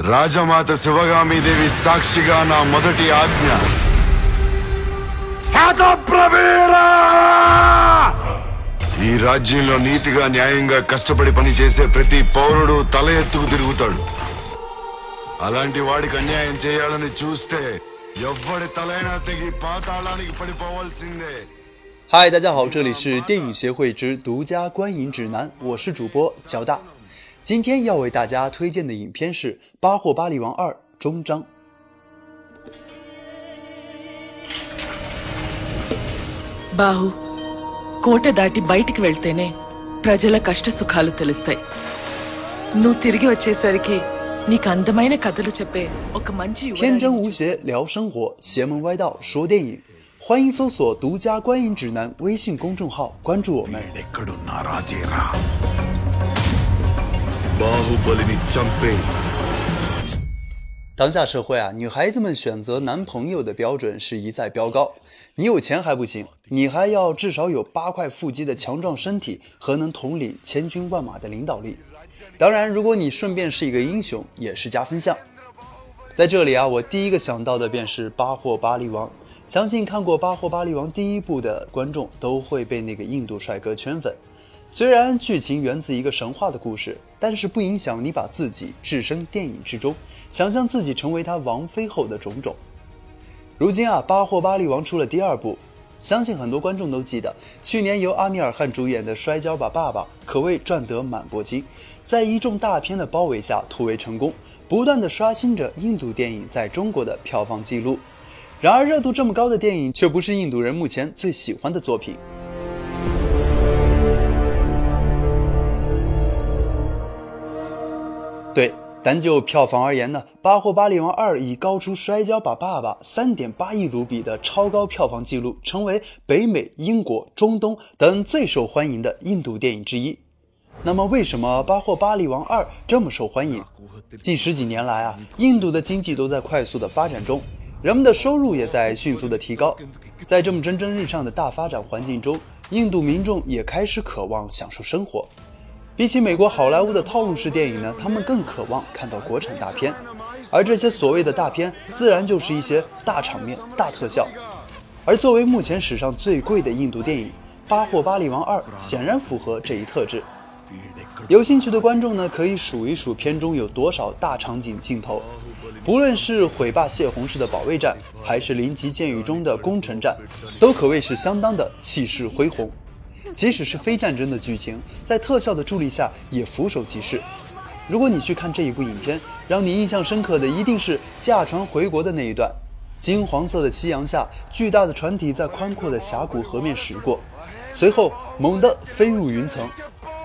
రాజమాత శివగామిదేవి సాక్షిగా నా మొదటి ఆజ్ఞ హతప్రవీరా! ఈ రాజ్యంలో నీతిగా న్యాయంగా కష్టపడి పనిచేసే ప్రతి పౌరుడు తల ఎత్తుకు తిరుగుతాడు అలాంటి వాడికి అన్యాయం చేయాలని చూస్తే ఎవ్వడి తలైనా తెగి పాతాళానికి పడిపోవాల్సిందే 嗨，大家好，这里是电影协会之独家观影指南，我是主播乔大。 今天要为大家推荐的影片是《巴霍巴利王二》终章。 బాహు కోట దాటి బయటికి వెళ్తేనే ప్రజల కష్ట సుఖాలు తెలుస్తాయి నువ్వు తిరిగి వచ్చేసరికి నీకు అందమైన కథలు చెప్పే ఒక మంచి 天 యువరాణి 真无邪聊生活，邪门歪道说电影。欢迎搜索“独家观影指南”微信公众号，关注我们。 ఎక్కడున్నారా చేరా బాహుబలిని చంపే 当下社会啊，女孩子们选择男朋友的标准是一再飙高。你有钱还不行，你还要至少有八块腹肌的强壮身体和能统领千军万马的领导力。当然，如果你顺便是一个英雄，也是加分项。在这里啊，我第一个想到的便是巴霍巴利王。相信看过《巴霍巴利王》第一部的观众都会被那个印度帅哥圈粉。 虽然剧情源自一个神话的故事，但是不影响你把自己置身电影之中，想象自己成为他王妃后的种种。如今啊，《巴霍巴利王》出了第二部，相信很多观众都记得，去年由阿米尔汗主演的《摔跤吧，爸爸》可谓赚得满钵金，在一众大片的包围下突围成功，不断的刷新着印度电影在中国的票房纪录。然而，热度这么高的电影却不是印度人目前最喜欢的作品。对，单就票房而言呢，《巴霍巴利王二》以高出《摔跤吧，爸爸》三点八亿卢比的超高票房纪录，成为北美、英国、中东等最受欢迎的印度电影之一。那么，为什么《巴霍巴利王二》这么受欢迎？近十几年来啊，印度的经济都在快速的发展中，人们的收入也在迅速的提高。在这么蒸蒸日上的大发展环境中，印度民众也开始渴望享受生活。比起美国好莱坞的套路式电影呢，他们更渴望看到国产大片，而这些所谓的大片，自然就是一些大场面、大特效。而作为目前史上最贵的印度电影，《巴霍巴利王二》显然符合这一特质。有兴趣的观众呢，可以数一数片中有多少大场景镜头，不论是毁坝泄洪式的保卫战，还是临级箭雨中的攻城战，都可谓是相当的气势恢宏。即使是非战争的剧情，在特效的助力下也俯首即是。如果你去看这一部影片，让你印象深刻的一定是驾船回国的那一段。金黄色的夕阳下，巨大的船体在宽阔的峡谷河面驶过，随后猛地飞入云层，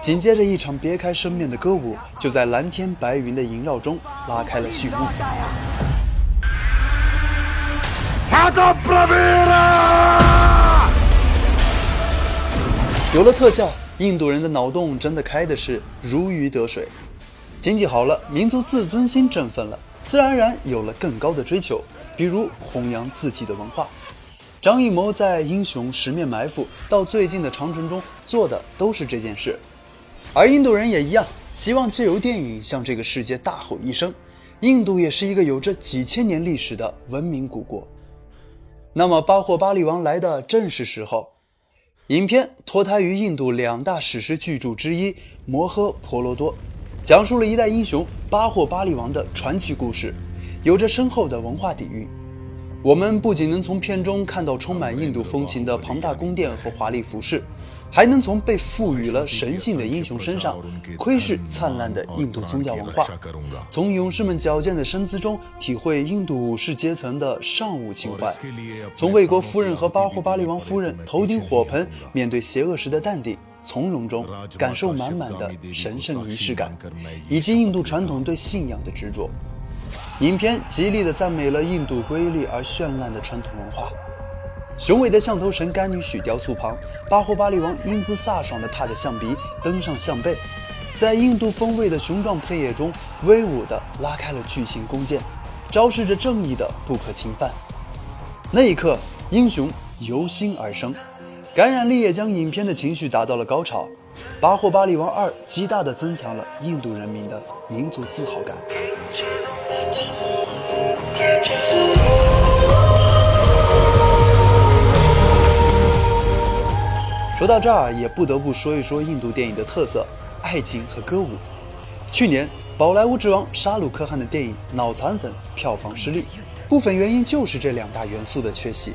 紧接着一场别开生面的歌舞就在蓝天白云的萦绕中拉开了序幕。有了特效印度人的脑洞真的开的是如鱼得水。经济好了民族自尊心振奋了自然而然有了更高的追求比如弘扬自己的文化。张艺谋在英雄十面埋伏到最近的长城中做的都是这件事。而印度人也一样希望借由电影向这个世界大吼一声。印度也是一个有着几千年历史的文明古国。那么巴霍巴利王来的正是时候影片脱胎于印度两大史诗巨著之一《摩诃婆罗多》，讲述了一代英雄巴霍巴利王的传奇故事，有着深厚的文化底蕴。我们不仅能从片中看到充满印度风情的庞大宫殿和华丽服饰，还能从被赋予了神性的英雄身上窥视灿烂的印度宗教文化，从勇士们矫健的身姿中体会印度武士阶层的尚武情怀，从卫国夫人和巴霍巴利王夫人头顶火盆面对邪恶时的淡定从容中，感受满满的神圣仪式感，以及印度传统对信仰的执着。影片极力地赞美了印度瑰丽而绚烂的传统文化。雄伟的象头神甘女许雕塑旁，巴霍巴利王英姿飒爽地踏着象鼻登上象背，在印度风味的雄壮配乐中，威武地拉开了巨型弓箭，昭示着正义的不可侵犯。那一刻，英雄由心而生，感染力也将影片的情绪达到了高潮。《巴霍巴利王二》极大地增强了印度人民的民族自豪感。说到这儿，也不得不说一说印度电影的特色——爱情和歌舞。去年，宝莱坞之王沙鲁克汗的电影《脑残粉》票房失利，部分原因就是这两大元素的缺席。《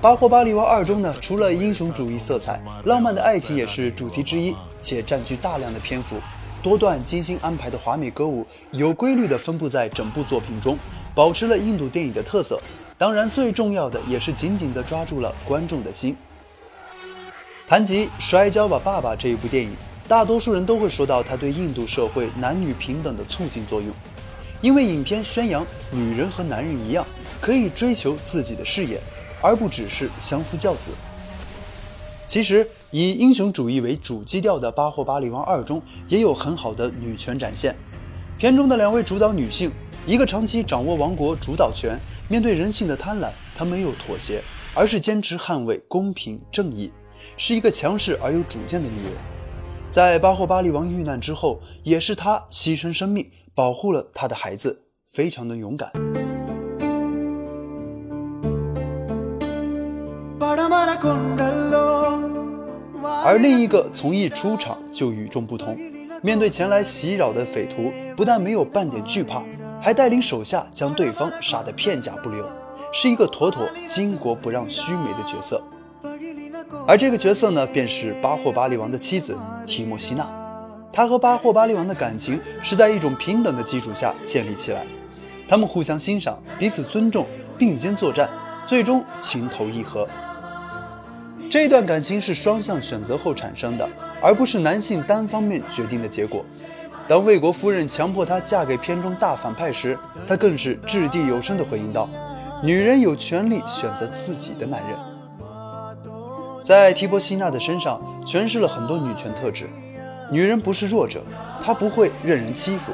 巴霍巴利王二》中呢，除了英雄主义色彩，浪漫的爱情也是主题之一，且占据大量的篇幅。多段精心安排的华美歌舞，有规律地分布在整部作品中，保持了印度电影的特色。当然，最重要的也是紧紧地抓住了观众的心。谈及《摔跤吧，爸爸》这一部电影，大多数人都会说到它对印度社会男女平等的促进作用，因为影片宣扬女人和男人一样，可以追求自己的事业，而不只是相夫教子。其实，以英雄主义为主基调的《巴霍巴利王二》中也有很好的女权展现。片中的两位主导女性，一个长期掌握王国主导权，面对人性的贪婪，她没有妥协，而是坚持捍卫公平正义。是一个强势而有主见的女人，在巴霍巴利王遇难之后，也是她牺牲生命保护了她的孩子，非常的勇敢。而另一个从一出场就与众不同，面对前来袭扰的匪徒，不但没有半点惧怕，还带领手下将对方杀得片甲不留，是一个妥妥巾帼不让须眉的角色。而这个角色呢，便是巴霍巴利王的妻子提莫西娜。她和巴霍巴利王的感情是在一种平等的基础下建立起来，他们互相欣赏，彼此尊重，并肩作战，最终情投意合。这段感情是双向选择后产生的，而不是男性单方面决定的结果。当魏国夫人强迫她嫁给片中大反派时，她更是掷地有声地回应道：“女人有权利选择自己的男人。”在提波西娜的身上诠释了很多女权特质。女人不是弱者，她不会任人欺负；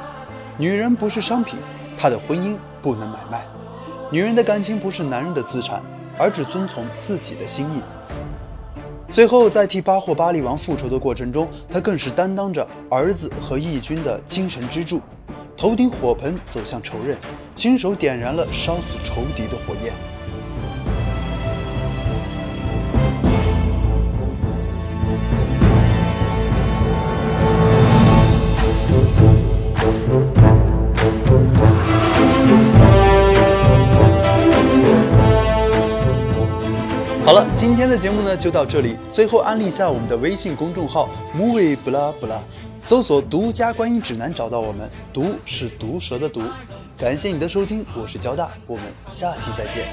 女人不是商品，她的婚姻不能买卖；女人的感情不是男人的资产，而只遵从自己的心意。最后，在替巴霍巴利王复仇的过程中，她更是担当着儿子和义军的精神支柱，头顶火盆走向仇人，亲手点燃了烧死仇敌的火焰。今天的节目呢就到这里。最后安利一下我们的微信公众号 movie 不拉不拉，搜索“独家观影指南”找到我们。毒是毒蛇的毒。感谢你的收听，我是交大，我们下期再见。